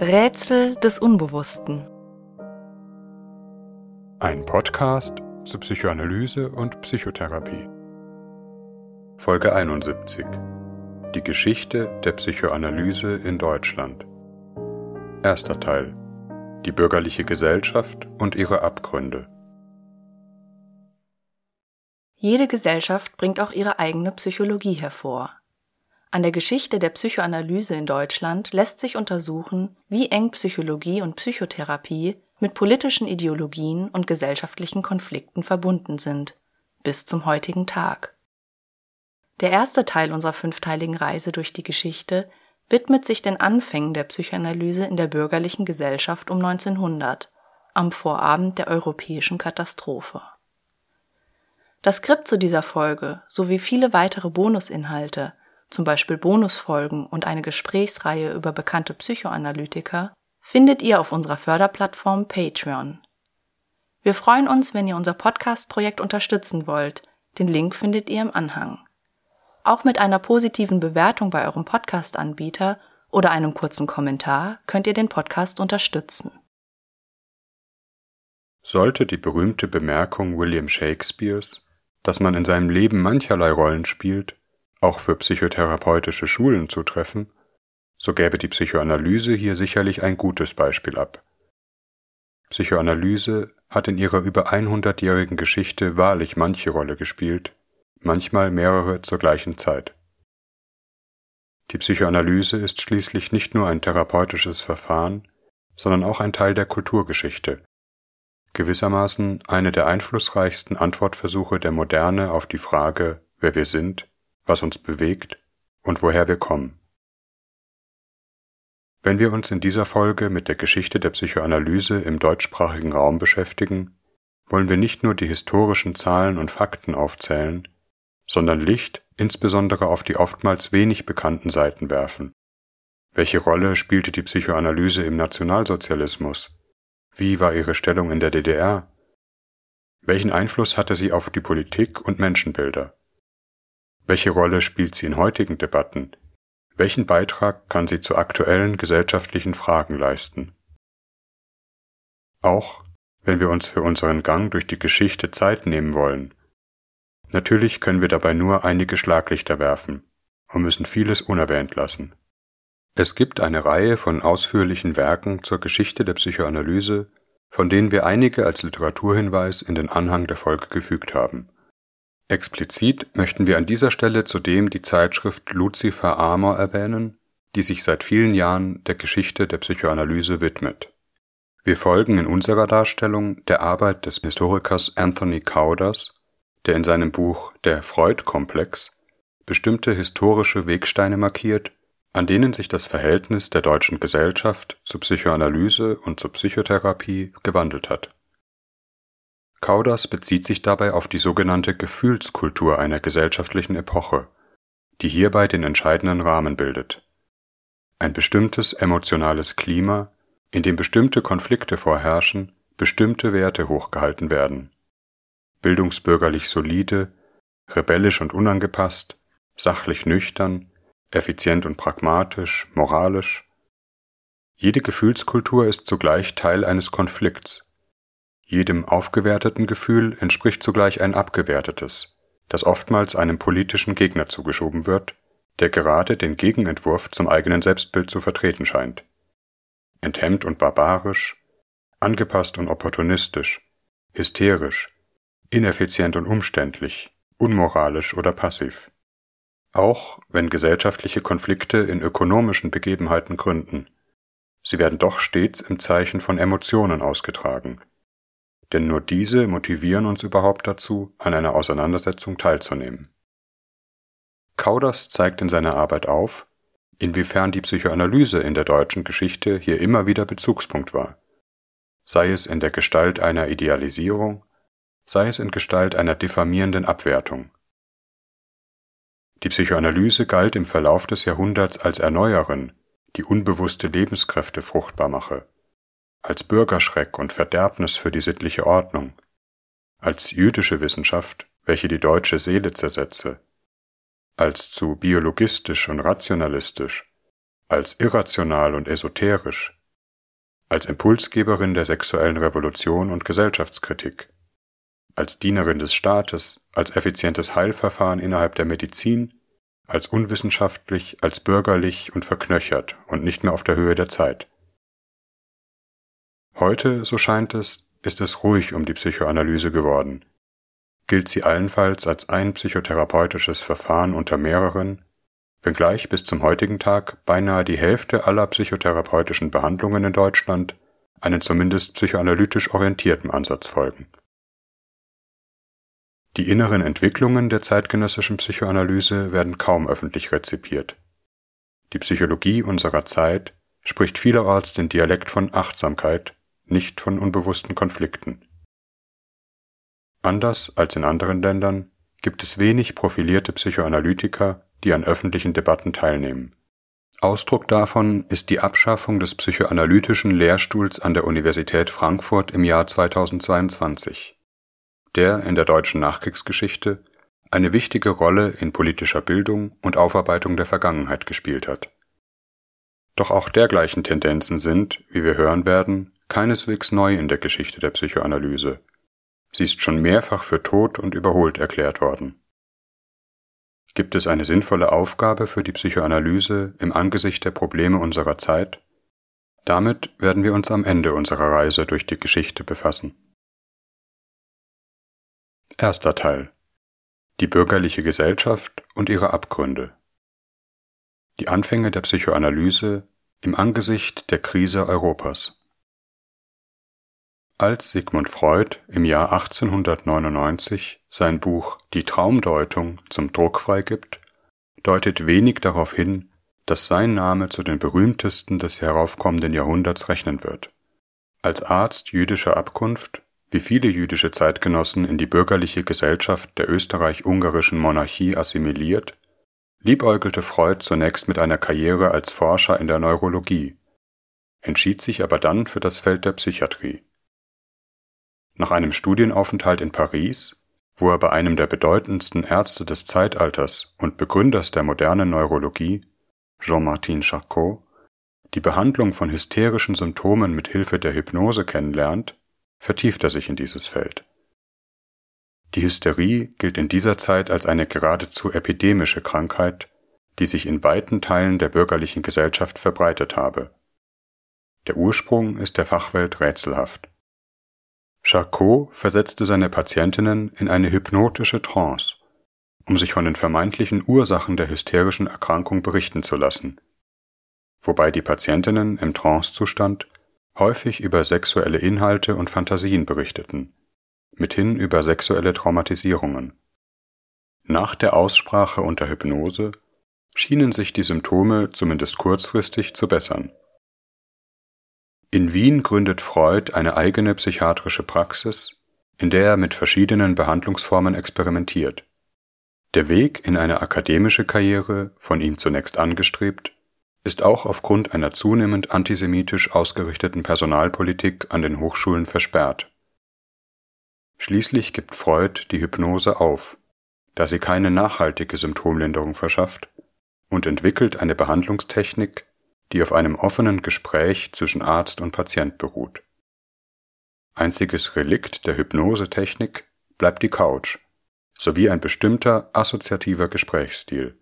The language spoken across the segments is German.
Rätsel des Unbewussten. Ein Podcast zur Psychoanalyse und Psychotherapie. Folge 71. Die Geschichte der Psychoanalyse in Deutschland. Erster Teil. Die bürgerliche Gesellschaft und ihre Abgründe. Jede Gesellschaft bringt auch ihre eigene Psychologie hervor. An der Geschichte der Psychoanalyse in Deutschland lässt sich untersuchen, wie eng Psychologie und Psychotherapie mit politischen Ideologien und gesellschaftlichen Konflikten verbunden sind, bis zum heutigen Tag. Der erste Teil unserer fünfteiligen Reise durch die Geschichte widmet sich den Anfängen der Psychoanalyse in der bürgerlichen Gesellschaft um 1900, am Vorabend der europäischen Katastrophe. Das Skript zu dieser Folge sowie viele weitere Bonusinhalte zum Beispiel Bonusfolgen und eine Gesprächsreihe über bekannte Psychoanalytiker, findet ihr auf unserer Förderplattform Patreon. Wir freuen uns, wenn ihr unser Podcast-Projekt unterstützen wollt. Den Link findet ihr im Anhang. Auch mit einer positiven Bewertung bei eurem Podcast-Anbieter oder einem kurzen Kommentar könnt ihr den Podcast unterstützen. Sollte die berühmte Bemerkung William Shakespeares, dass man in seinem Leben mancherlei Rollen spielt, auch für psychotherapeutische Schulen zu treffen, so gäbe die Psychoanalyse hier sicherlich ein gutes Beispiel ab. Psychoanalyse hat in ihrer über 100-jährigen Geschichte wahrlich manche Rolle gespielt, manchmal mehrere zur gleichen Zeit. Die Psychoanalyse ist schließlich nicht nur ein therapeutisches Verfahren, sondern auch ein Teil der Kulturgeschichte, gewissermaßen eine der einflussreichsten Antwortversuche der Moderne auf die Frage, wer wir sind was uns bewegt und woher wir kommen. Wenn wir uns in dieser Folge mit der Geschichte der Psychoanalyse im deutschsprachigen Raum beschäftigen, wollen wir nicht nur die historischen Zahlen und Fakten aufzählen, sondern Licht insbesondere auf die oftmals wenig bekannten Seiten werfen. Welche Rolle spielte die Psychoanalyse im Nationalsozialismus? Wie war ihre Stellung in der DDR? Welchen Einfluss hatte sie auf die Politik und Menschenbilder? Welche Rolle spielt sie in heutigen Debatten? Welchen Beitrag kann sie zu aktuellen gesellschaftlichen Fragen leisten? Auch wenn wir uns für unseren Gang durch die Geschichte Zeit nehmen wollen. Natürlich können wir dabei nur einige Schlaglichter werfen und müssen vieles unerwähnt lassen. Es gibt eine Reihe von ausführlichen Werken zur Geschichte der Psychoanalyse, von denen wir einige als Literaturhinweis in den Anhang der Folge gefügt haben. Explizit möchten wir an dieser Stelle zudem die Zeitschrift Lucifer Armor erwähnen, die sich seit vielen Jahren der Geschichte der Psychoanalyse widmet. Wir folgen in unserer Darstellung der Arbeit des Historikers Anthony Cowders, der in seinem Buch Der Freud-Komplex bestimmte historische Wegsteine markiert, an denen sich das Verhältnis der deutschen Gesellschaft zur Psychoanalyse und zur Psychotherapie gewandelt hat Kauders bezieht sich dabei auf die sogenannte Gefühlskultur einer gesellschaftlichen Epoche, die hierbei den entscheidenden Rahmen bildet. Ein bestimmtes emotionales Klima, in dem bestimmte Konflikte vorherrschen, bestimmte Werte hochgehalten werden. Bildungsbürgerlich solide, rebellisch und unangepasst, sachlich nüchtern, effizient und pragmatisch, moralisch. Jede Gefühlskultur ist zugleich Teil eines Konflikts, jedem aufgewerteten Gefühl entspricht zugleich ein abgewertetes, das oftmals einem politischen Gegner zugeschoben wird, der gerade den Gegenentwurf zum eigenen Selbstbild zu vertreten scheint. Enthemmt und barbarisch, angepasst und opportunistisch, hysterisch, ineffizient und umständlich, unmoralisch oder passiv. Auch wenn gesellschaftliche Konflikte in ökonomischen Begebenheiten gründen, sie werden doch stets im Zeichen von Emotionen ausgetragen, denn nur diese motivieren uns überhaupt dazu, an einer Auseinandersetzung teilzunehmen. Kauders zeigt in seiner Arbeit auf, inwiefern die Psychoanalyse in der deutschen Geschichte hier immer wieder Bezugspunkt war, sei es in der Gestalt einer Idealisierung, sei es in Gestalt einer diffamierenden Abwertung. Die Psychoanalyse galt im Verlauf des Jahrhunderts als Erneuerin, die unbewusste Lebenskräfte fruchtbar mache als Bürgerschreck und Verderbnis für die sittliche Ordnung, als jüdische Wissenschaft, welche die deutsche Seele zersetze, als zu biologistisch und rationalistisch, als irrational und esoterisch, als Impulsgeberin der sexuellen Revolution und Gesellschaftskritik, als Dienerin des Staates, als effizientes Heilverfahren innerhalb der Medizin, als unwissenschaftlich, als bürgerlich und verknöchert und nicht mehr auf der Höhe der Zeit. Heute, so scheint es, ist es ruhig um die Psychoanalyse geworden. Gilt sie allenfalls als ein psychotherapeutisches Verfahren unter mehreren, wenngleich bis zum heutigen Tag beinahe die Hälfte aller psychotherapeutischen Behandlungen in Deutschland einen zumindest psychoanalytisch orientierten Ansatz folgen. Die inneren Entwicklungen der zeitgenössischen Psychoanalyse werden kaum öffentlich rezipiert. Die Psychologie unserer Zeit spricht vielerorts den Dialekt von Achtsamkeit, nicht von unbewussten Konflikten. Anders als in anderen Ländern gibt es wenig profilierte Psychoanalytiker, die an öffentlichen Debatten teilnehmen. Ausdruck davon ist die Abschaffung des psychoanalytischen Lehrstuhls an der Universität Frankfurt im Jahr 2022, der in der deutschen Nachkriegsgeschichte eine wichtige Rolle in politischer Bildung und Aufarbeitung der Vergangenheit gespielt hat. Doch auch dergleichen Tendenzen sind, wie wir hören werden, keineswegs neu in der Geschichte der Psychoanalyse. Sie ist schon mehrfach für tot und überholt erklärt worden. Gibt es eine sinnvolle Aufgabe für die Psychoanalyse im Angesicht der Probleme unserer Zeit? Damit werden wir uns am Ende unserer Reise durch die Geschichte befassen. Erster Teil Die bürgerliche Gesellschaft und ihre Abgründe Die Anfänge der Psychoanalyse im Angesicht der Krise Europas als Sigmund Freud im Jahr 1899 sein Buch Die Traumdeutung zum Druck freigibt, deutet wenig darauf hin, dass sein Name zu den berühmtesten des heraufkommenden Jahrhunderts rechnen wird. Als Arzt jüdischer Abkunft, wie viele jüdische Zeitgenossen in die bürgerliche Gesellschaft der österreich-ungarischen Monarchie assimiliert, liebäugelte Freud zunächst mit einer Karriere als Forscher in der Neurologie, entschied sich aber dann für das Feld der Psychiatrie. Nach einem Studienaufenthalt in Paris, wo er bei einem der bedeutendsten Ärzte des Zeitalters und Begründers der modernen Neurologie, Jean-Martin Charcot, die Behandlung von hysterischen Symptomen mit Hilfe der Hypnose kennenlernt, vertieft er sich in dieses Feld. Die Hysterie gilt in dieser Zeit als eine geradezu epidemische Krankheit, die sich in weiten Teilen der bürgerlichen Gesellschaft verbreitet habe. Der Ursprung ist der Fachwelt rätselhaft. Charcot versetzte seine Patientinnen in eine hypnotische Trance, um sich von den vermeintlichen Ursachen der hysterischen Erkrankung berichten zu lassen, wobei die Patientinnen im Trancezustand häufig über sexuelle Inhalte und Fantasien berichteten, mithin über sexuelle Traumatisierungen. Nach der Aussprache unter Hypnose schienen sich die Symptome zumindest kurzfristig zu bessern in Wien gründet Freud eine eigene psychiatrische Praxis, in der er mit verschiedenen Behandlungsformen experimentiert. Der Weg in eine akademische Karriere, von ihm zunächst angestrebt, ist auch aufgrund einer zunehmend antisemitisch ausgerichteten Personalpolitik an den Hochschulen versperrt. Schließlich gibt Freud die Hypnose auf, da sie keine nachhaltige Symptomlinderung verschafft, und entwickelt eine Behandlungstechnik, die auf einem offenen Gespräch zwischen Arzt und Patient beruht. Einziges Relikt der Hypnosetechnik bleibt die Couch sowie ein bestimmter assoziativer Gesprächsstil,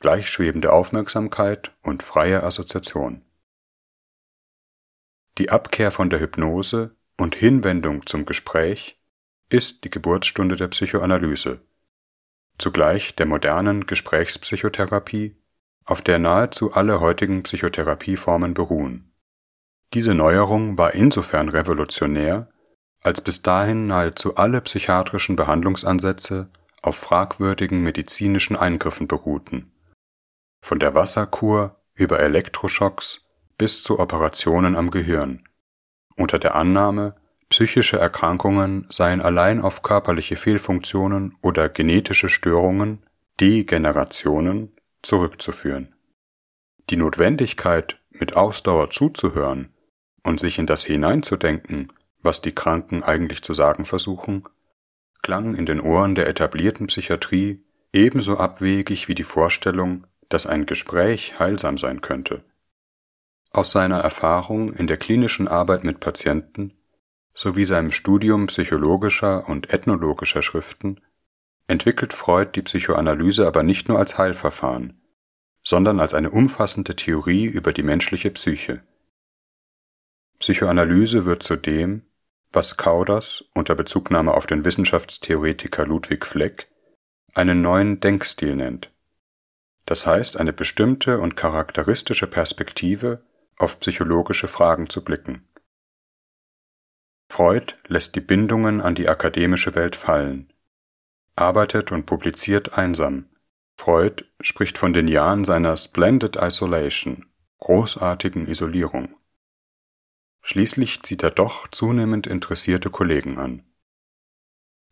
gleichschwebende Aufmerksamkeit und freie Assoziation. Die Abkehr von der Hypnose und Hinwendung zum Gespräch ist die Geburtsstunde der Psychoanalyse, zugleich der modernen Gesprächspsychotherapie auf der nahezu alle heutigen Psychotherapieformen beruhen. Diese Neuerung war insofern revolutionär, als bis dahin nahezu alle psychiatrischen Behandlungsansätze auf fragwürdigen medizinischen Eingriffen beruhten. Von der Wasserkur über Elektroschocks bis zu Operationen am Gehirn, unter der Annahme, psychische Erkrankungen seien allein auf körperliche Fehlfunktionen oder genetische Störungen, Degenerationen zurückzuführen. Die Notwendigkeit, mit Ausdauer zuzuhören und sich in das hineinzudenken, was die Kranken eigentlich zu sagen versuchen, klang in den Ohren der etablierten Psychiatrie ebenso abwegig wie die Vorstellung, dass ein Gespräch heilsam sein könnte. Aus seiner Erfahrung in der klinischen Arbeit mit Patienten sowie seinem Studium psychologischer und ethnologischer Schriften entwickelt Freud die Psychoanalyse aber nicht nur als Heilverfahren, sondern als eine umfassende Theorie über die menschliche Psyche. Psychoanalyse wird zu dem, was Kauders unter Bezugnahme auf den Wissenschaftstheoretiker Ludwig Fleck einen neuen Denkstil nennt, das heißt eine bestimmte und charakteristische Perspektive auf psychologische Fragen zu blicken. Freud lässt die Bindungen an die akademische Welt fallen, arbeitet und publiziert einsam. Freud spricht von den Jahren seiner Splendid Isolation, großartigen Isolierung. Schließlich zieht er doch zunehmend interessierte Kollegen an.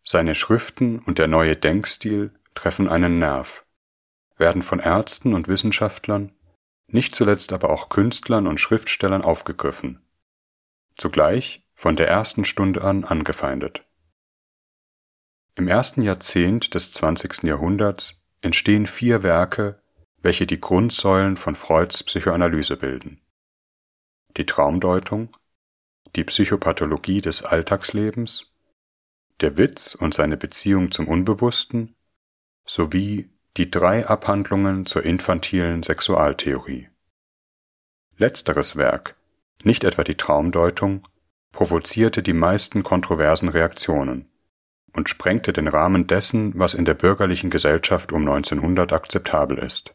Seine Schriften und der neue Denkstil treffen einen Nerv, werden von Ärzten und Wissenschaftlern, nicht zuletzt aber auch Künstlern und Schriftstellern aufgegriffen, zugleich von der ersten Stunde an angefeindet. Im ersten Jahrzehnt des 20. Jahrhunderts entstehen vier Werke, welche die Grundsäulen von Freuds Psychoanalyse bilden. Die Traumdeutung, die Psychopathologie des Alltagslebens, der Witz und seine Beziehung zum Unbewussten sowie die drei Abhandlungen zur infantilen Sexualtheorie. Letzteres Werk, nicht etwa die Traumdeutung, provozierte die meisten kontroversen Reaktionen und sprengte den Rahmen dessen, was in der bürgerlichen Gesellschaft um 1900 akzeptabel ist.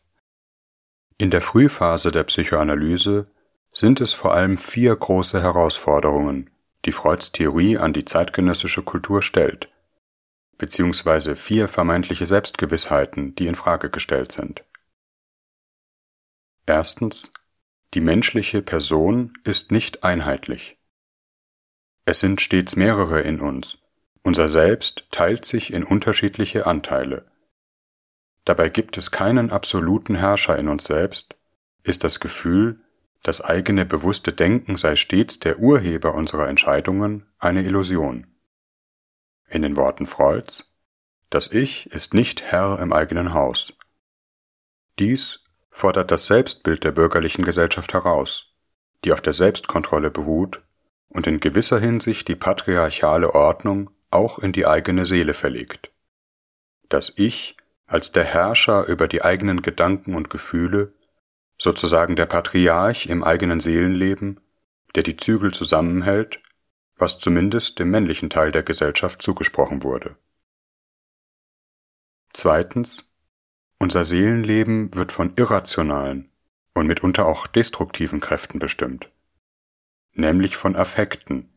In der Frühphase der Psychoanalyse sind es vor allem vier große Herausforderungen, die Freuds Theorie an die zeitgenössische Kultur stellt, beziehungsweise vier vermeintliche Selbstgewissheiten, die in Frage gestellt sind. Erstens, die menschliche Person ist nicht einheitlich. Es sind stets mehrere in uns, unser Selbst teilt sich in unterschiedliche Anteile. Dabei gibt es keinen absoluten Herrscher in uns selbst, ist das Gefühl, das eigene bewusste Denken sei stets der Urheber unserer Entscheidungen, eine Illusion. In den Worten Freuds, das Ich ist nicht Herr im eigenen Haus. Dies fordert das Selbstbild der bürgerlichen Gesellschaft heraus, die auf der Selbstkontrolle beruht und in gewisser Hinsicht die patriarchale Ordnung auch in die eigene Seele verlegt. Das Ich als der Herrscher über die eigenen Gedanken und Gefühle sozusagen der Patriarch im eigenen Seelenleben, der die Zügel zusammenhält, was zumindest dem männlichen Teil der Gesellschaft zugesprochen wurde. Zweitens, unser Seelenleben wird von irrationalen und mitunter auch destruktiven Kräften bestimmt, nämlich von Affekten,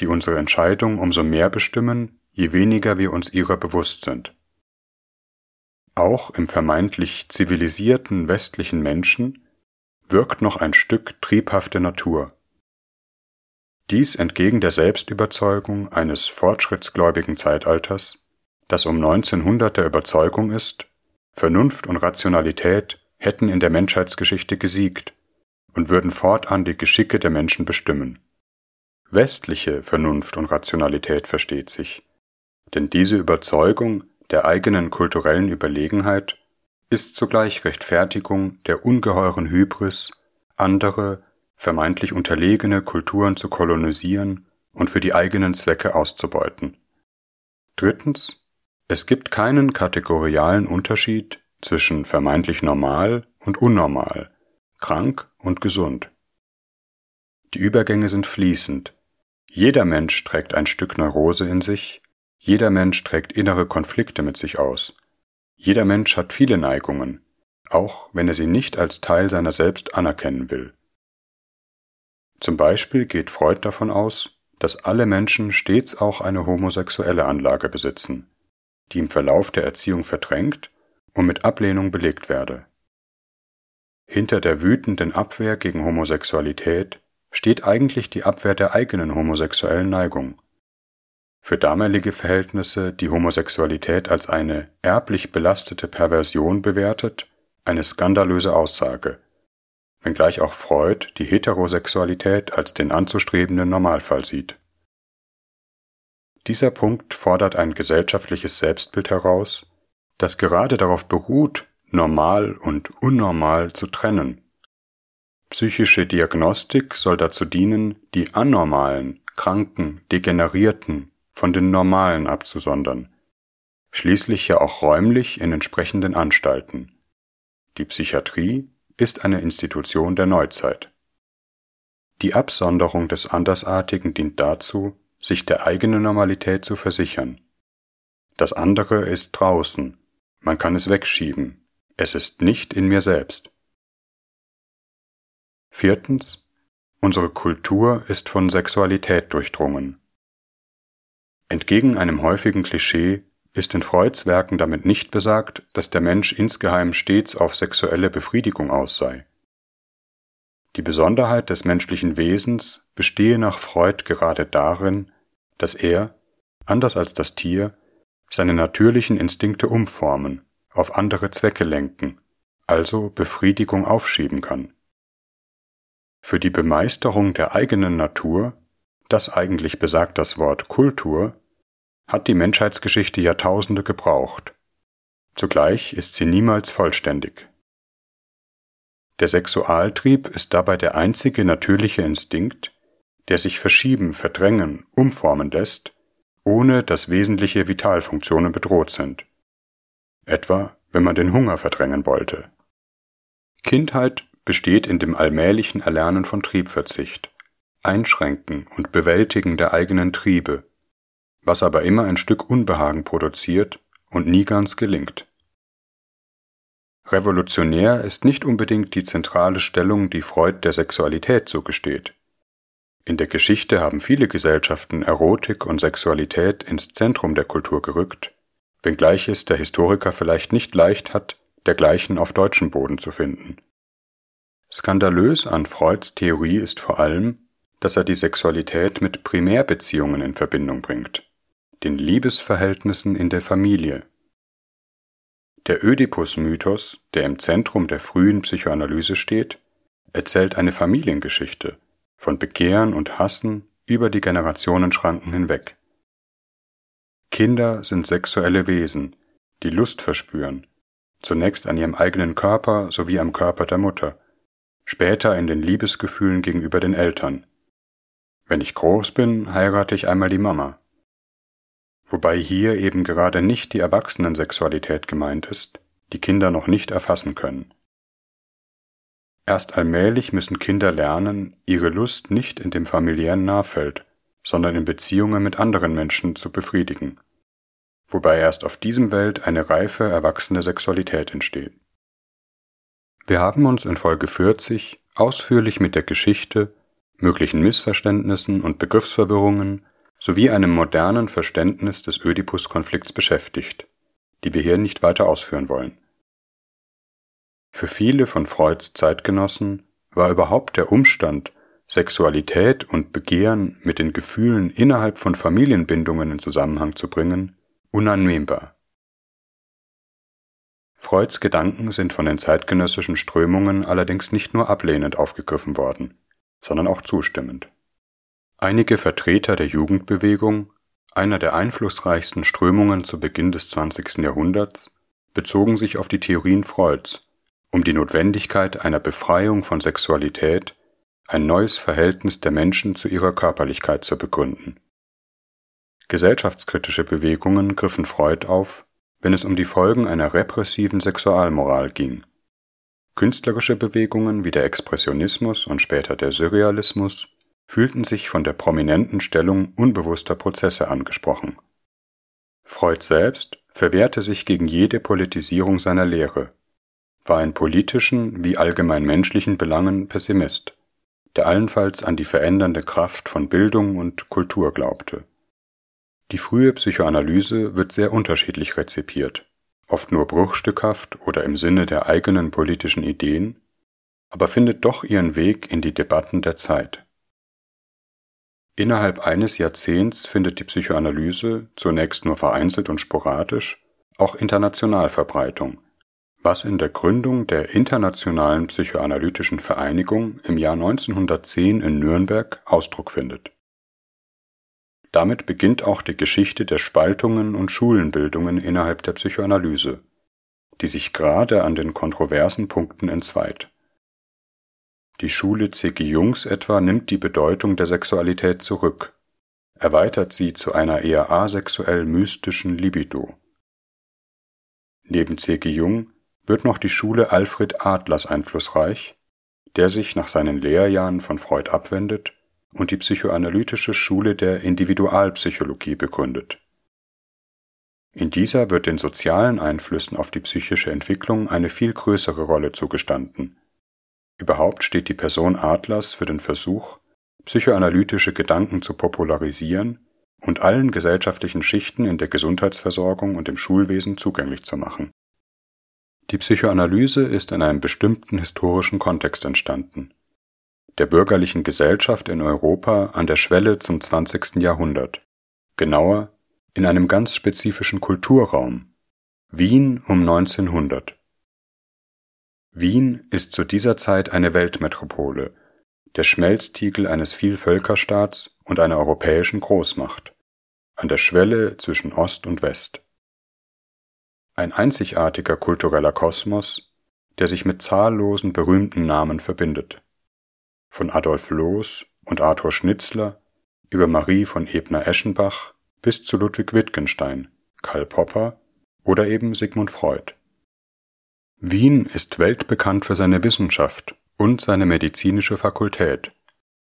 die unsere Entscheidung umso mehr bestimmen, je weniger wir uns ihrer bewusst sind. Auch im vermeintlich zivilisierten westlichen Menschen wirkt noch ein Stück triebhafte Natur. Dies entgegen der Selbstüberzeugung eines fortschrittsgläubigen Zeitalters, das um 1900 der Überzeugung ist, Vernunft und Rationalität hätten in der Menschheitsgeschichte gesiegt und würden fortan die Geschicke der Menschen bestimmen. Westliche Vernunft und Rationalität versteht sich, denn diese Überzeugung der eigenen kulturellen Überlegenheit ist zugleich Rechtfertigung der ungeheuren Hybris, andere, vermeintlich unterlegene Kulturen zu kolonisieren und für die eigenen Zwecke auszubeuten. Drittens, es gibt keinen kategorialen Unterschied zwischen vermeintlich normal und unnormal, krank und gesund. Die Übergänge sind fließend. Jeder Mensch trägt ein Stück Neurose in sich, jeder Mensch trägt innere Konflikte mit sich aus. Jeder Mensch hat viele Neigungen, auch wenn er sie nicht als Teil seiner selbst anerkennen will. Zum Beispiel geht Freud davon aus, dass alle Menschen stets auch eine homosexuelle Anlage besitzen, die im Verlauf der Erziehung verdrängt und mit Ablehnung belegt werde. Hinter der wütenden Abwehr gegen Homosexualität steht eigentlich die Abwehr der eigenen homosexuellen Neigung für damalige Verhältnisse die Homosexualität als eine erblich belastete Perversion bewertet, eine skandalöse Aussage, wenngleich auch Freud die Heterosexualität als den anzustrebenden Normalfall sieht. Dieser Punkt fordert ein gesellschaftliches Selbstbild heraus, das gerade darauf beruht, normal und unnormal zu trennen. Psychische Diagnostik soll dazu dienen, die anormalen, kranken, degenerierten von den normalen abzusondern, schließlich ja auch räumlich in entsprechenden Anstalten. Die Psychiatrie ist eine Institution der Neuzeit. Die Absonderung des Andersartigen dient dazu, sich der eigenen Normalität zu versichern. Das andere ist draußen, man kann es wegschieben, es ist nicht in mir selbst. Viertens. Unsere Kultur ist von Sexualität durchdrungen. Entgegen einem häufigen Klischee ist in Freuds Werken damit nicht besagt, dass der Mensch insgeheim stets auf sexuelle Befriedigung aus sei. Die Besonderheit des menschlichen Wesens bestehe nach Freud gerade darin, dass er, anders als das Tier, seine natürlichen Instinkte umformen, auf andere Zwecke lenken, also Befriedigung aufschieben kann. Für die Bemeisterung der eigenen Natur, das eigentlich besagt das Wort Kultur, hat die Menschheitsgeschichte Jahrtausende gebraucht. Zugleich ist sie niemals vollständig. Der Sexualtrieb ist dabei der einzige natürliche Instinkt, der sich verschieben, verdrängen, umformen lässt, ohne dass wesentliche Vitalfunktionen bedroht sind. Etwa, wenn man den Hunger verdrängen wollte. Kindheit besteht in dem allmählichen Erlernen von Triebverzicht, Einschränken und Bewältigen der eigenen Triebe, was aber immer ein Stück Unbehagen produziert und nie ganz gelingt. Revolutionär ist nicht unbedingt die zentrale Stellung, die Freud der Sexualität zugesteht. In der Geschichte haben viele Gesellschaften Erotik und Sexualität ins Zentrum der Kultur gerückt, wenngleich es der Historiker vielleicht nicht leicht hat, dergleichen auf deutschem Boden zu finden. Skandalös an Freuds Theorie ist vor allem, dass er die Sexualität mit Primärbeziehungen in Verbindung bringt, den Liebesverhältnissen in der Familie. Der Ödipus-Mythos, der im Zentrum der frühen Psychoanalyse steht, erzählt eine Familiengeschichte, von Begehren und Hassen über die Generationenschranken hinweg. Kinder sind sexuelle Wesen, die Lust verspüren, zunächst an ihrem eigenen Körper sowie am Körper der Mutter, später in den Liebesgefühlen gegenüber den Eltern. Wenn ich groß bin, heirate ich einmal die Mama. Wobei hier eben gerade nicht die Erwachsenensexualität gemeint ist, die Kinder noch nicht erfassen können. Erst allmählich müssen Kinder lernen, ihre Lust nicht in dem familiären Nahfeld, sondern in Beziehungen mit anderen Menschen zu befriedigen, wobei erst auf diesem Welt eine reife erwachsene Sexualität entsteht. Wir haben uns in Folge 40 ausführlich mit der Geschichte, möglichen Missverständnissen und Begriffsverwirrungen sowie einem modernen Verständnis des Ödipus-Konflikts beschäftigt, die wir hier nicht weiter ausführen wollen. Für viele von Freuds Zeitgenossen war überhaupt der Umstand, Sexualität und Begehren mit den Gefühlen innerhalb von Familienbindungen in Zusammenhang zu bringen, unannehmbar. Freuds Gedanken sind von den zeitgenössischen Strömungen allerdings nicht nur ablehnend aufgegriffen worden, sondern auch zustimmend. Einige Vertreter der Jugendbewegung, einer der einflussreichsten Strömungen zu Beginn des 20. Jahrhunderts, bezogen sich auf die Theorien Freuds, um die Notwendigkeit einer Befreiung von Sexualität, ein neues Verhältnis der Menschen zu ihrer Körperlichkeit zu begründen. Gesellschaftskritische Bewegungen griffen Freud auf wenn es um die Folgen einer repressiven Sexualmoral ging. Künstlerische Bewegungen wie der Expressionismus und später der Surrealismus fühlten sich von der prominenten Stellung unbewusster Prozesse angesprochen. Freud selbst verwehrte sich gegen jede Politisierung seiner Lehre, war in politischen wie allgemein menschlichen Belangen Pessimist, der allenfalls an die verändernde Kraft von Bildung und Kultur glaubte die frühe Psychoanalyse wird sehr unterschiedlich rezipiert, oft nur bruchstückhaft oder im Sinne der eigenen politischen Ideen, aber findet doch ihren Weg in die Debatten der Zeit. Innerhalb eines Jahrzehnts findet die Psychoanalyse, zunächst nur vereinzelt und sporadisch, auch international Verbreitung, was in der Gründung der Internationalen Psychoanalytischen Vereinigung im Jahr 1910 in Nürnberg Ausdruck findet damit beginnt auch die Geschichte der Spaltungen und Schulenbildungen innerhalb der Psychoanalyse, die sich gerade an den kontroversen Punkten entzweit. Die Schule C.G. Jungs etwa nimmt die Bedeutung der Sexualität zurück, erweitert sie zu einer eher asexuell-mystischen Libido. Neben C.G. Jung wird noch die Schule Alfred Adlers einflussreich, der sich nach seinen Lehrjahren von Freud abwendet und die psychoanalytische Schule der Individualpsychologie begründet. In dieser wird den sozialen Einflüssen auf die psychische Entwicklung eine viel größere Rolle zugestanden. Überhaupt steht die Person Adlers für den Versuch, psychoanalytische Gedanken zu popularisieren und allen gesellschaftlichen Schichten in der Gesundheitsversorgung und im Schulwesen zugänglich zu machen. Die Psychoanalyse ist in einem bestimmten historischen Kontext entstanden, der bürgerlichen Gesellschaft in Europa an der Schwelle zum 20. Jahrhundert, genauer in einem ganz spezifischen Kulturraum, Wien um 1900. Wien ist zu dieser Zeit eine Weltmetropole, der Schmelztiegel eines Vielvölkerstaats und einer europäischen Großmacht, an der Schwelle zwischen Ost und West. Ein einzigartiger kultureller Kosmos, der sich mit zahllosen berühmten Namen verbindet. Von Adolf Loos und Arthur Schnitzler über Marie von Ebner-Eschenbach bis zu Ludwig Wittgenstein, Karl Popper oder eben Sigmund Freud. Wien ist weltbekannt für seine Wissenschaft und seine medizinische Fakultät,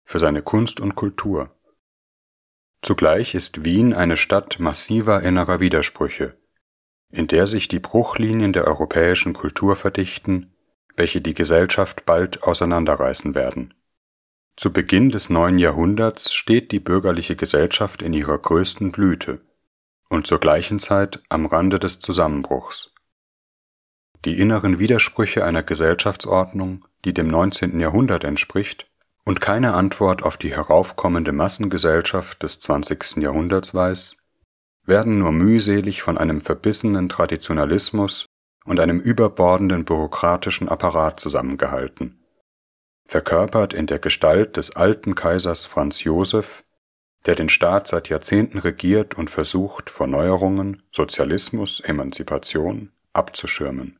für seine Kunst und Kultur. Zugleich ist Wien eine Stadt massiver innerer Widersprüche, in der sich die Bruchlinien der europäischen Kultur verdichten, welche die Gesellschaft bald auseinanderreißen werden. Zu Beginn des neuen Jahrhunderts steht die bürgerliche Gesellschaft in ihrer größten Blüte und zur gleichen Zeit am Rande des Zusammenbruchs. Die inneren Widersprüche einer Gesellschaftsordnung, die dem 19. Jahrhundert entspricht und keine Antwort auf die heraufkommende Massengesellschaft des 20. Jahrhunderts weiß, werden nur mühselig von einem verbissenen Traditionalismus und einem überbordenden bürokratischen Apparat zusammengehalten verkörpert in der Gestalt des alten Kaisers Franz Joseph, der den Staat seit Jahrzehnten regiert und versucht, vor Neuerungen, Sozialismus, Emanzipation abzuschirmen.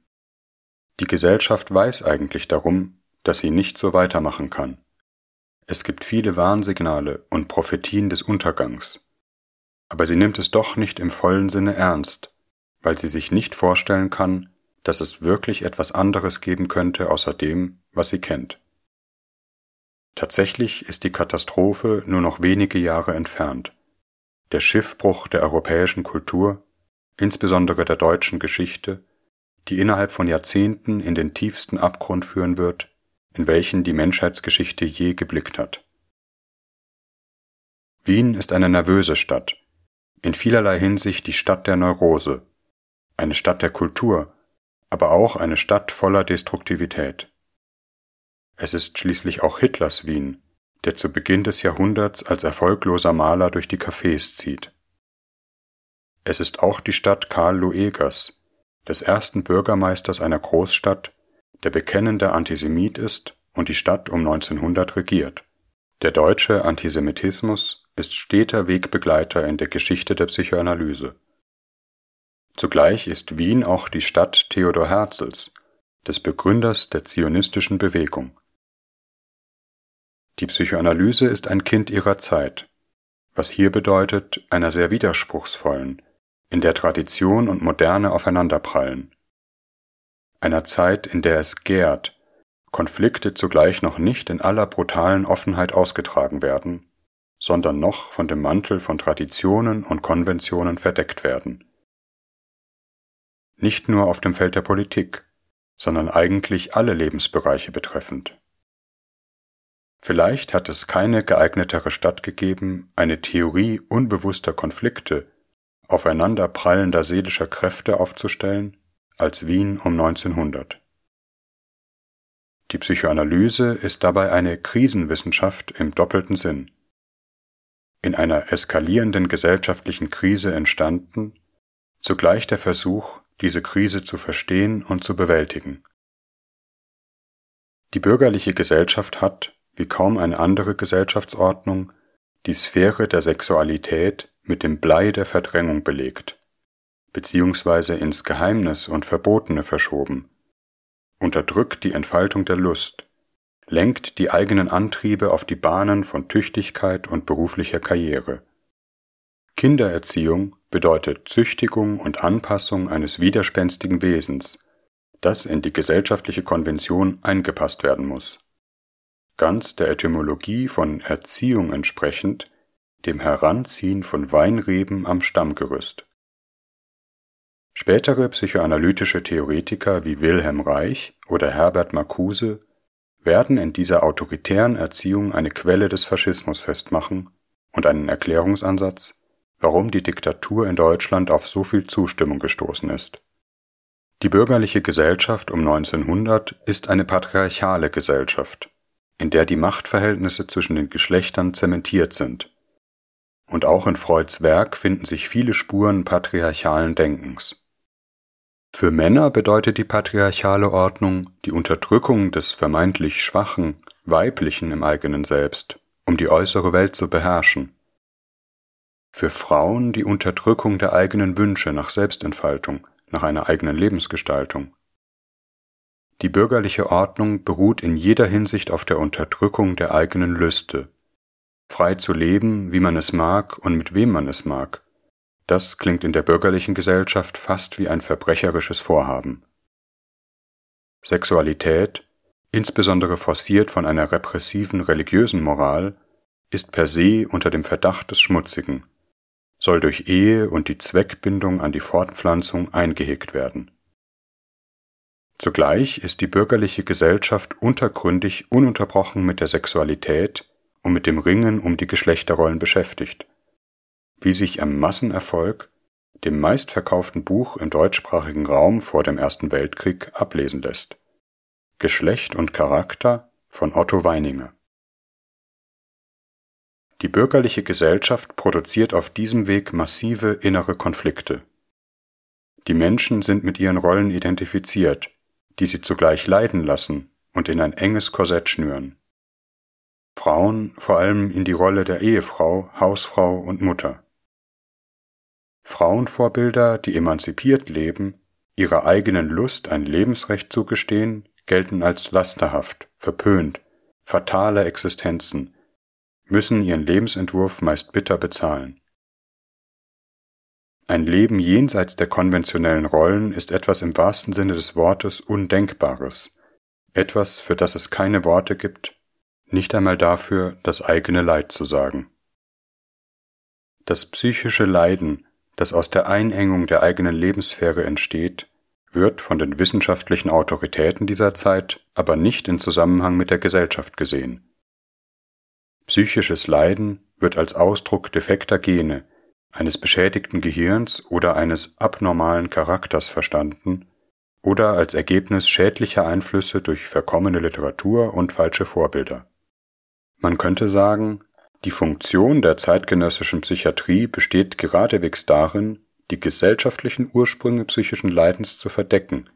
Die Gesellschaft weiß eigentlich darum, dass sie nicht so weitermachen kann. Es gibt viele Warnsignale und Prophetien des Untergangs, aber sie nimmt es doch nicht im vollen Sinne ernst, weil sie sich nicht vorstellen kann, dass es wirklich etwas anderes geben könnte außer dem, was sie kennt. Tatsächlich ist die Katastrophe nur noch wenige Jahre entfernt. Der Schiffbruch der europäischen Kultur, insbesondere der deutschen Geschichte, die innerhalb von Jahrzehnten in den tiefsten Abgrund führen wird, in welchen die Menschheitsgeschichte je geblickt hat. Wien ist eine nervöse Stadt, in vielerlei Hinsicht die Stadt der Neurose, eine Stadt der Kultur, aber auch eine Stadt voller Destruktivität. Es ist schließlich auch Hitlers Wien, der zu Beginn des Jahrhunderts als erfolgloser Maler durch die Cafés zieht. Es ist auch die Stadt Karl Luegers, des ersten Bürgermeisters einer Großstadt, der bekennender Antisemit ist und die Stadt um 1900 regiert. Der deutsche Antisemitismus ist steter Wegbegleiter in der Geschichte der Psychoanalyse. Zugleich ist Wien auch die Stadt Theodor Herzls, des Begründers der zionistischen Bewegung. Die Psychoanalyse ist ein Kind ihrer Zeit, was hier bedeutet einer sehr widerspruchsvollen, in der Tradition und Moderne aufeinanderprallen. Einer Zeit, in der es gärt, Konflikte zugleich noch nicht in aller brutalen Offenheit ausgetragen werden, sondern noch von dem Mantel von Traditionen und Konventionen verdeckt werden. Nicht nur auf dem Feld der Politik, sondern eigentlich alle Lebensbereiche betreffend. Vielleicht hat es keine geeignetere Stadt gegeben, eine Theorie unbewusster Konflikte, aufeinander prallender seelischer Kräfte aufzustellen, als Wien um 1900. Die Psychoanalyse ist dabei eine Krisenwissenschaft im doppelten Sinn. In einer eskalierenden gesellschaftlichen Krise entstanden, zugleich der Versuch, diese Krise zu verstehen und zu bewältigen. Die bürgerliche Gesellschaft hat, wie kaum eine andere Gesellschaftsordnung, die Sphäre der Sexualität mit dem Blei der Verdrängung belegt, beziehungsweise ins Geheimnis und Verbotene verschoben, unterdrückt die Entfaltung der Lust, lenkt die eigenen Antriebe auf die Bahnen von Tüchtigkeit und beruflicher Karriere. Kindererziehung bedeutet Züchtigung und Anpassung eines widerspenstigen Wesens, das in die gesellschaftliche Konvention eingepasst werden muss. Ganz der Etymologie von Erziehung entsprechend, dem Heranziehen von Weinreben am Stammgerüst. Spätere psychoanalytische Theoretiker wie Wilhelm Reich oder Herbert Marcuse werden in dieser autoritären Erziehung eine Quelle des Faschismus festmachen und einen Erklärungsansatz, warum die Diktatur in Deutschland auf so viel Zustimmung gestoßen ist. Die bürgerliche Gesellschaft um 1900 ist eine patriarchale Gesellschaft, in der die Machtverhältnisse zwischen den Geschlechtern zementiert sind. Und auch in Freuds Werk finden sich viele Spuren patriarchalen Denkens. Für Männer bedeutet die patriarchale Ordnung die Unterdrückung des vermeintlich Schwachen, Weiblichen im eigenen Selbst, um die äußere Welt zu beherrschen. Für Frauen die Unterdrückung der eigenen Wünsche nach Selbstentfaltung, nach einer eigenen Lebensgestaltung. Die bürgerliche Ordnung beruht in jeder Hinsicht auf der Unterdrückung der eigenen Lüste, frei zu leben, wie man es mag und mit wem man es mag, das klingt in der bürgerlichen Gesellschaft fast wie ein verbrecherisches Vorhaben. Sexualität, insbesondere forciert von einer repressiven religiösen Moral, ist per se unter dem Verdacht des Schmutzigen, soll durch Ehe und die Zweckbindung an die Fortpflanzung eingehegt werden. Zugleich ist die bürgerliche Gesellschaft untergründig ununterbrochen mit der Sexualität und mit dem Ringen um die Geschlechterrollen beschäftigt wie sich am Massenerfolg, dem meistverkauften Buch im deutschsprachigen Raum vor dem Ersten Weltkrieg, ablesen lässt. Geschlecht und Charakter von Otto Weininger. Die bürgerliche Gesellschaft produziert auf diesem Weg massive innere Konflikte. Die Menschen sind mit ihren Rollen identifiziert, die sie zugleich leiden lassen und in ein enges Korsett schnüren. Frauen vor allem in die Rolle der Ehefrau, Hausfrau und Mutter. Frauenvorbilder, die emanzipiert leben, ihrer eigenen Lust ein Lebensrecht zugestehen, gelten als lasterhaft, verpönt, fatale Existenzen, müssen ihren Lebensentwurf meist bitter bezahlen. Ein Leben jenseits der konventionellen Rollen ist etwas im wahrsten Sinne des Wortes Undenkbares, etwas, für das es keine Worte gibt, nicht einmal dafür, das eigene Leid zu sagen. Das psychische Leiden, das aus der Einengung der eigenen Lebenssphäre entsteht, wird von den wissenschaftlichen Autoritäten dieser Zeit aber nicht in Zusammenhang mit der Gesellschaft gesehen. Psychisches Leiden wird als Ausdruck defekter Gene, eines beschädigten Gehirns oder eines abnormalen Charakters verstanden oder als Ergebnis schädlicher Einflüsse durch verkommene Literatur und falsche Vorbilder. Man könnte sagen, die Funktion der zeitgenössischen Psychiatrie besteht geradewegs darin, die gesellschaftlichen Ursprünge psychischen Leidens zu verdecken,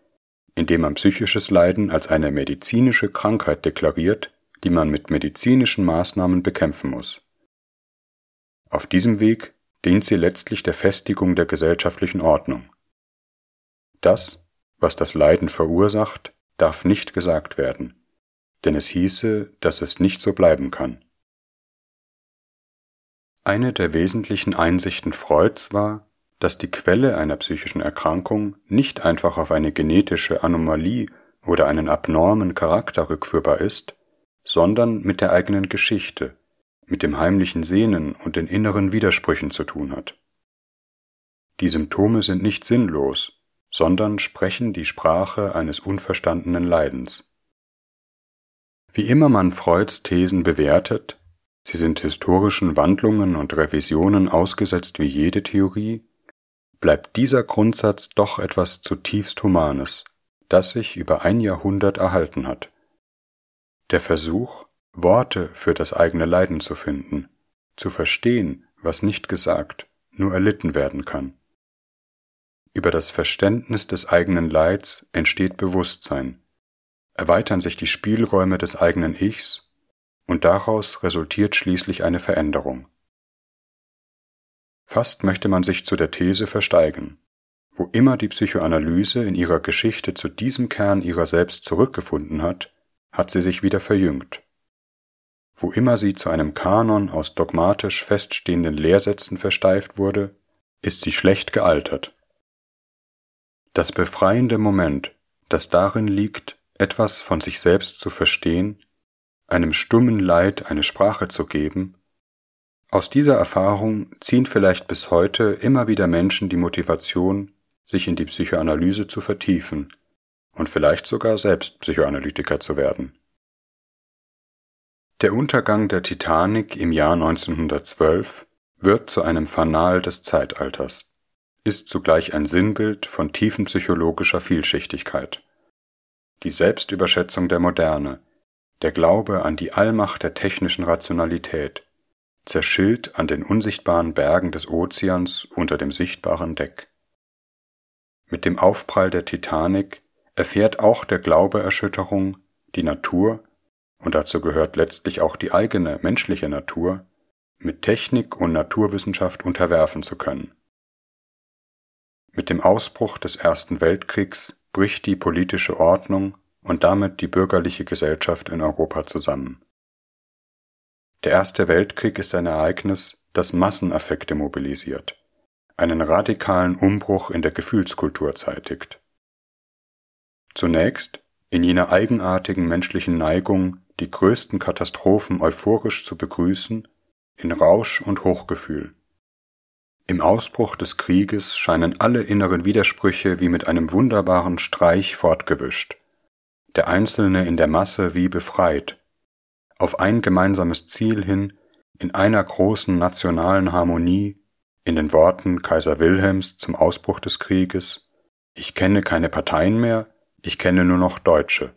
indem man psychisches Leiden als eine medizinische Krankheit deklariert, die man mit medizinischen Maßnahmen bekämpfen muss. Auf diesem Weg dient sie letztlich der Festigung der gesellschaftlichen Ordnung. Das, was das Leiden verursacht, darf nicht gesagt werden, denn es hieße, dass es nicht so bleiben kann. Eine der wesentlichen Einsichten Freuds war, dass die Quelle einer psychischen Erkrankung nicht einfach auf eine genetische Anomalie oder einen abnormen Charakter rückführbar ist, sondern mit der eigenen Geschichte, mit dem heimlichen Sehnen und den inneren Widersprüchen zu tun hat. Die Symptome sind nicht sinnlos, sondern sprechen die Sprache eines unverstandenen Leidens. Wie immer man Freuds Thesen bewertet, Sie sind historischen Wandlungen und Revisionen ausgesetzt wie jede Theorie, bleibt dieser Grundsatz doch etwas zutiefst Humanes, das sich über ein Jahrhundert erhalten hat. Der Versuch, Worte für das eigene Leiden zu finden, zu verstehen, was nicht gesagt, nur erlitten werden kann. Über das Verständnis des eigenen Leids entsteht Bewusstsein, erweitern sich die Spielräume des eigenen Ichs und daraus resultiert schließlich eine Veränderung. Fast möchte man sich zu der These versteigen. Wo immer die Psychoanalyse in ihrer Geschichte zu diesem Kern ihrer selbst zurückgefunden hat, hat sie sich wieder verjüngt. Wo immer sie zu einem Kanon aus dogmatisch feststehenden Lehrsätzen versteift wurde, ist sie schlecht gealtert. Das befreiende Moment, das darin liegt, etwas von sich selbst zu verstehen, einem stummen Leid eine Sprache zu geben, aus dieser Erfahrung ziehen vielleicht bis heute immer wieder Menschen die Motivation, sich in die Psychoanalyse zu vertiefen und vielleicht sogar selbst Psychoanalytiker zu werden. Der Untergang der Titanic im Jahr 1912 wird zu einem Fanal des Zeitalters, ist zugleich ein Sinnbild von tiefenpsychologischer Vielschichtigkeit. Die Selbstüberschätzung der Moderne, der Glaube an die Allmacht der technischen Rationalität, zerschillt an den unsichtbaren Bergen des Ozeans unter dem sichtbaren Deck. Mit dem Aufprall der Titanic erfährt auch der Glaube Erschütterung, die Natur, und dazu gehört letztlich auch die eigene menschliche Natur, mit Technik und Naturwissenschaft unterwerfen zu können. Mit dem Ausbruch des Ersten Weltkriegs bricht die politische Ordnung und damit die bürgerliche Gesellschaft in Europa zusammen. Der Erste Weltkrieg ist ein Ereignis, das Massenaffekte mobilisiert, einen radikalen Umbruch in der Gefühlskultur zeitigt. Zunächst in jener eigenartigen menschlichen Neigung, die größten Katastrophen euphorisch zu begrüßen, in Rausch und Hochgefühl. Im Ausbruch des Krieges scheinen alle inneren Widersprüche wie mit einem wunderbaren Streich fortgewischt, der Einzelne in der Masse wie befreit, auf ein gemeinsames Ziel hin, in einer großen nationalen Harmonie, in den Worten Kaiser Wilhelms zum Ausbruch des Krieges, ich kenne keine Parteien mehr, ich kenne nur noch Deutsche.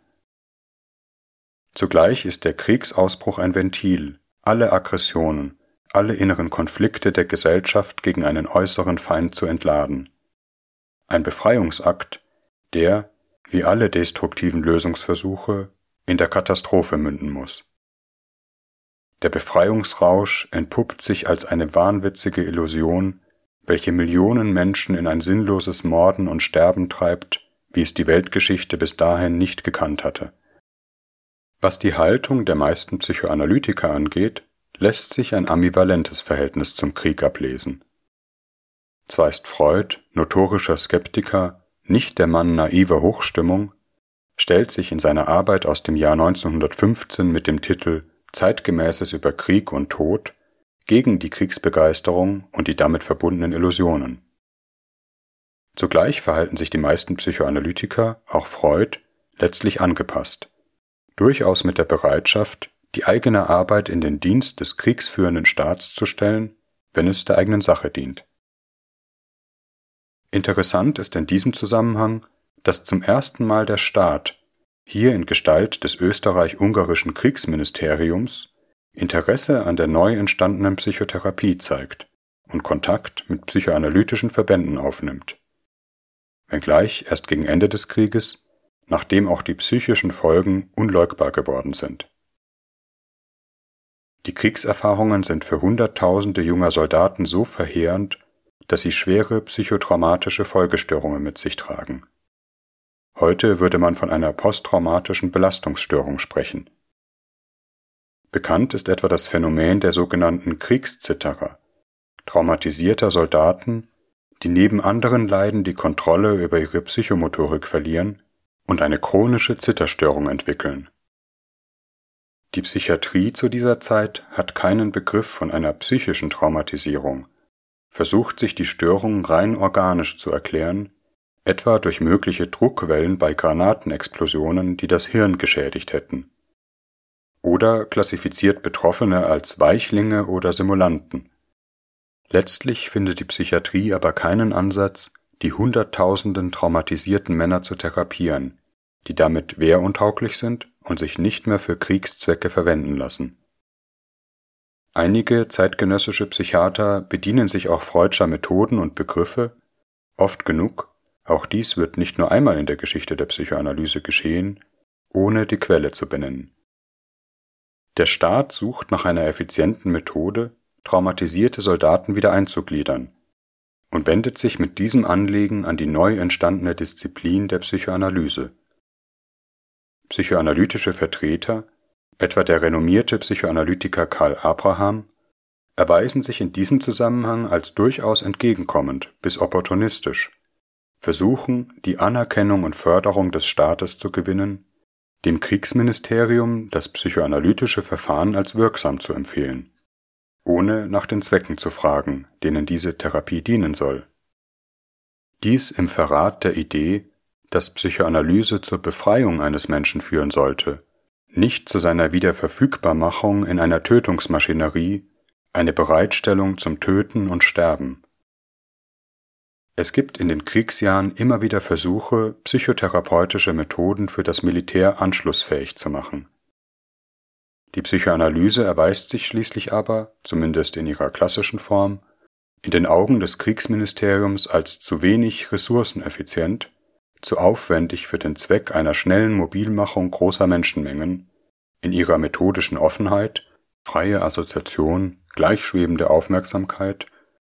Zugleich ist der Kriegsausbruch ein Ventil, alle Aggressionen, alle inneren Konflikte der Gesellschaft gegen einen äußeren Feind zu entladen. Ein Befreiungsakt, der, wie alle destruktiven Lösungsversuche, in der Katastrophe münden muss. Der Befreiungsrausch entpuppt sich als eine wahnwitzige Illusion, welche Millionen Menschen in ein sinnloses Morden und Sterben treibt, wie es die Weltgeschichte bis dahin nicht gekannt hatte. Was die Haltung der meisten Psychoanalytiker angeht, lässt sich ein ambivalentes Verhältnis zum Krieg ablesen. Zwar ist Freud, notorischer Skeptiker, nicht der Mann naiver Hochstimmung, stellt sich in seiner Arbeit aus dem Jahr 1915 mit dem Titel Zeitgemäßes über Krieg und Tod gegen die Kriegsbegeisterung und die damit verbundenen Illusionen. Zugleich verhalten sich die meisten Psychoanalytiker, auch Freud, letztlich angepasst, durchaus mit der Bereitschaft, die eigene Arbeit in den Dienst des kriegsführenden Staats zu stellen, wenn es der eigenen Sache dient. Interessant ist in diesem Zusammenhang, dass zum ersten Mal der Staat, hier in Gestalt des österreich-ungarischen Kriegsministeriums, Interesse an der neu entstandenen Psychotherapie zeigt und Kontakt mit psychoanalytischen Verbänden aufnimmt wenngleich erst gegen Ende des Krieges, nachdem auch die psychischen Folgen unleugbar geworden sind. Die Kriegserfahrungen sind für Hunderttausende junger Soldaten so verheerend, dass sie schwere psychotraumatische Folgestörungen mit sich tragen. Heute würde man von einer posttraumatischen Belastungsstörung sprechen. Bekannt ist etwa das Phänomen der sogenannten Kriegszitterer, traumatisierter Soldaten, die neben anderen Leiden die Kontrolle über ihre Psychomotorik verlieren und eine chronische Zitterstörung entwickeln. Die Psychiatrie zu dieser Zeit hat keinen Begriff von einer psychischen Traumatisierung, versucht sich die Störung rein organisch zu erklären, etwa durch mögliche Druckwellen bei Granatenexplosionen, die das Hirn geschädigt hätten. Oder klassifiziert Betroffene als Weichlinge oder Simulanten. Letztlich findet die Psychiatrie aber keinen Ansatz, die Hunderttausenden traumatisierten Männer zu therapieren, die damit wehruntauglich sind und sich nicht mehr für Kriegszwecke verwenden lassen. Einige zeitgenössische Psychiater bedienen sich auch freudscher Methoden und Begriffe, oft genug, auch dies wird nicht nur einmal in der Geschichte der Psychoanalyse geschehen, ohne die Quelle zu benennen. Der Staat sucht nach einer effizienten Methode, traumatisierte Soldaten wieder einzugliedern und wendet sich mit diesem Anliegen an die neu entstandene Disziplin der Psychoanalyse. Psychoanalytische Vertreter, etwa der renommierte Psychoanalytiker Karl Abraham, erweisen sich in diesem Zusammenhang als durchaus entgegenkommend bis opportunistisch, versuchen, die Anerkennung und Förderung des Staates zu gewinnen, dem Kriegsministerium das psychoanalytische Verfahren als wirksam zu empfehlen, ohne nach den Zwecken zu fragen, denen diese Therapie dienen soll. Dies im Verrat der Idee, dass Psychoanalyse zur Befreiung eines Menschen führen sollte, nicht zu seiner Wiederverfügbarmachung in einer Tötungsmaschinerie, eine Bereitstellung zum Töten und Sterben. Es gibt in den Kriegsjahren immer wieder Versuche, psychotherapeutische Methoden für das Militär anschlussfähig zu machen. Die Psychoanalyse erweist sich schließlich aber, zumindest in ihrer klassischen Form, in den Augen des Kriegsministeriums als zu wenig ressourceneffizient zu aufwendig für den Zweck einer schnellen Mobilmachung großer Menschenmengen, in ihrer methodischen Offenheit, freie Assoziation, gleichschwebende Aufmerksamkeit,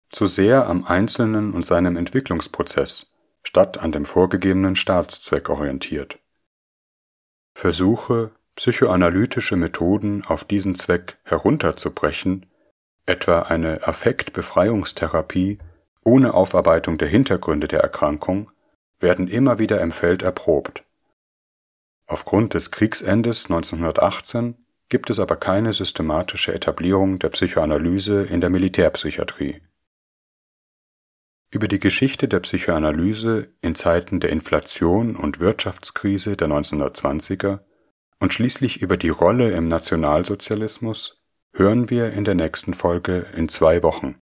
zu sehr am Einzelnen und seinem Entwicklungsprozess statt an dem vorgegebenen Staatszweck orientiert. Versuche, psychoanalytische Methoden auf diesen Zweck herunterzubrechen, etwa eine Affektbefreiungstherapie ohne Aufarbeitung der Hintergründe der Erkrankung, werden immer wieder im Feld erprobt. Aufgrund des Kriegsendes 1918 gibt es aber keine systematische Etablierung der Psychoanalyse in der Militärpsychiatrie. Über die Geschichte der Psychoanalyse in Zeiten der Inflation und Wirtschaftskrise der 1920er und schließlich über die Rolle im Nationalsozialismus hören wir in der nächsten Folge in zwei Wochen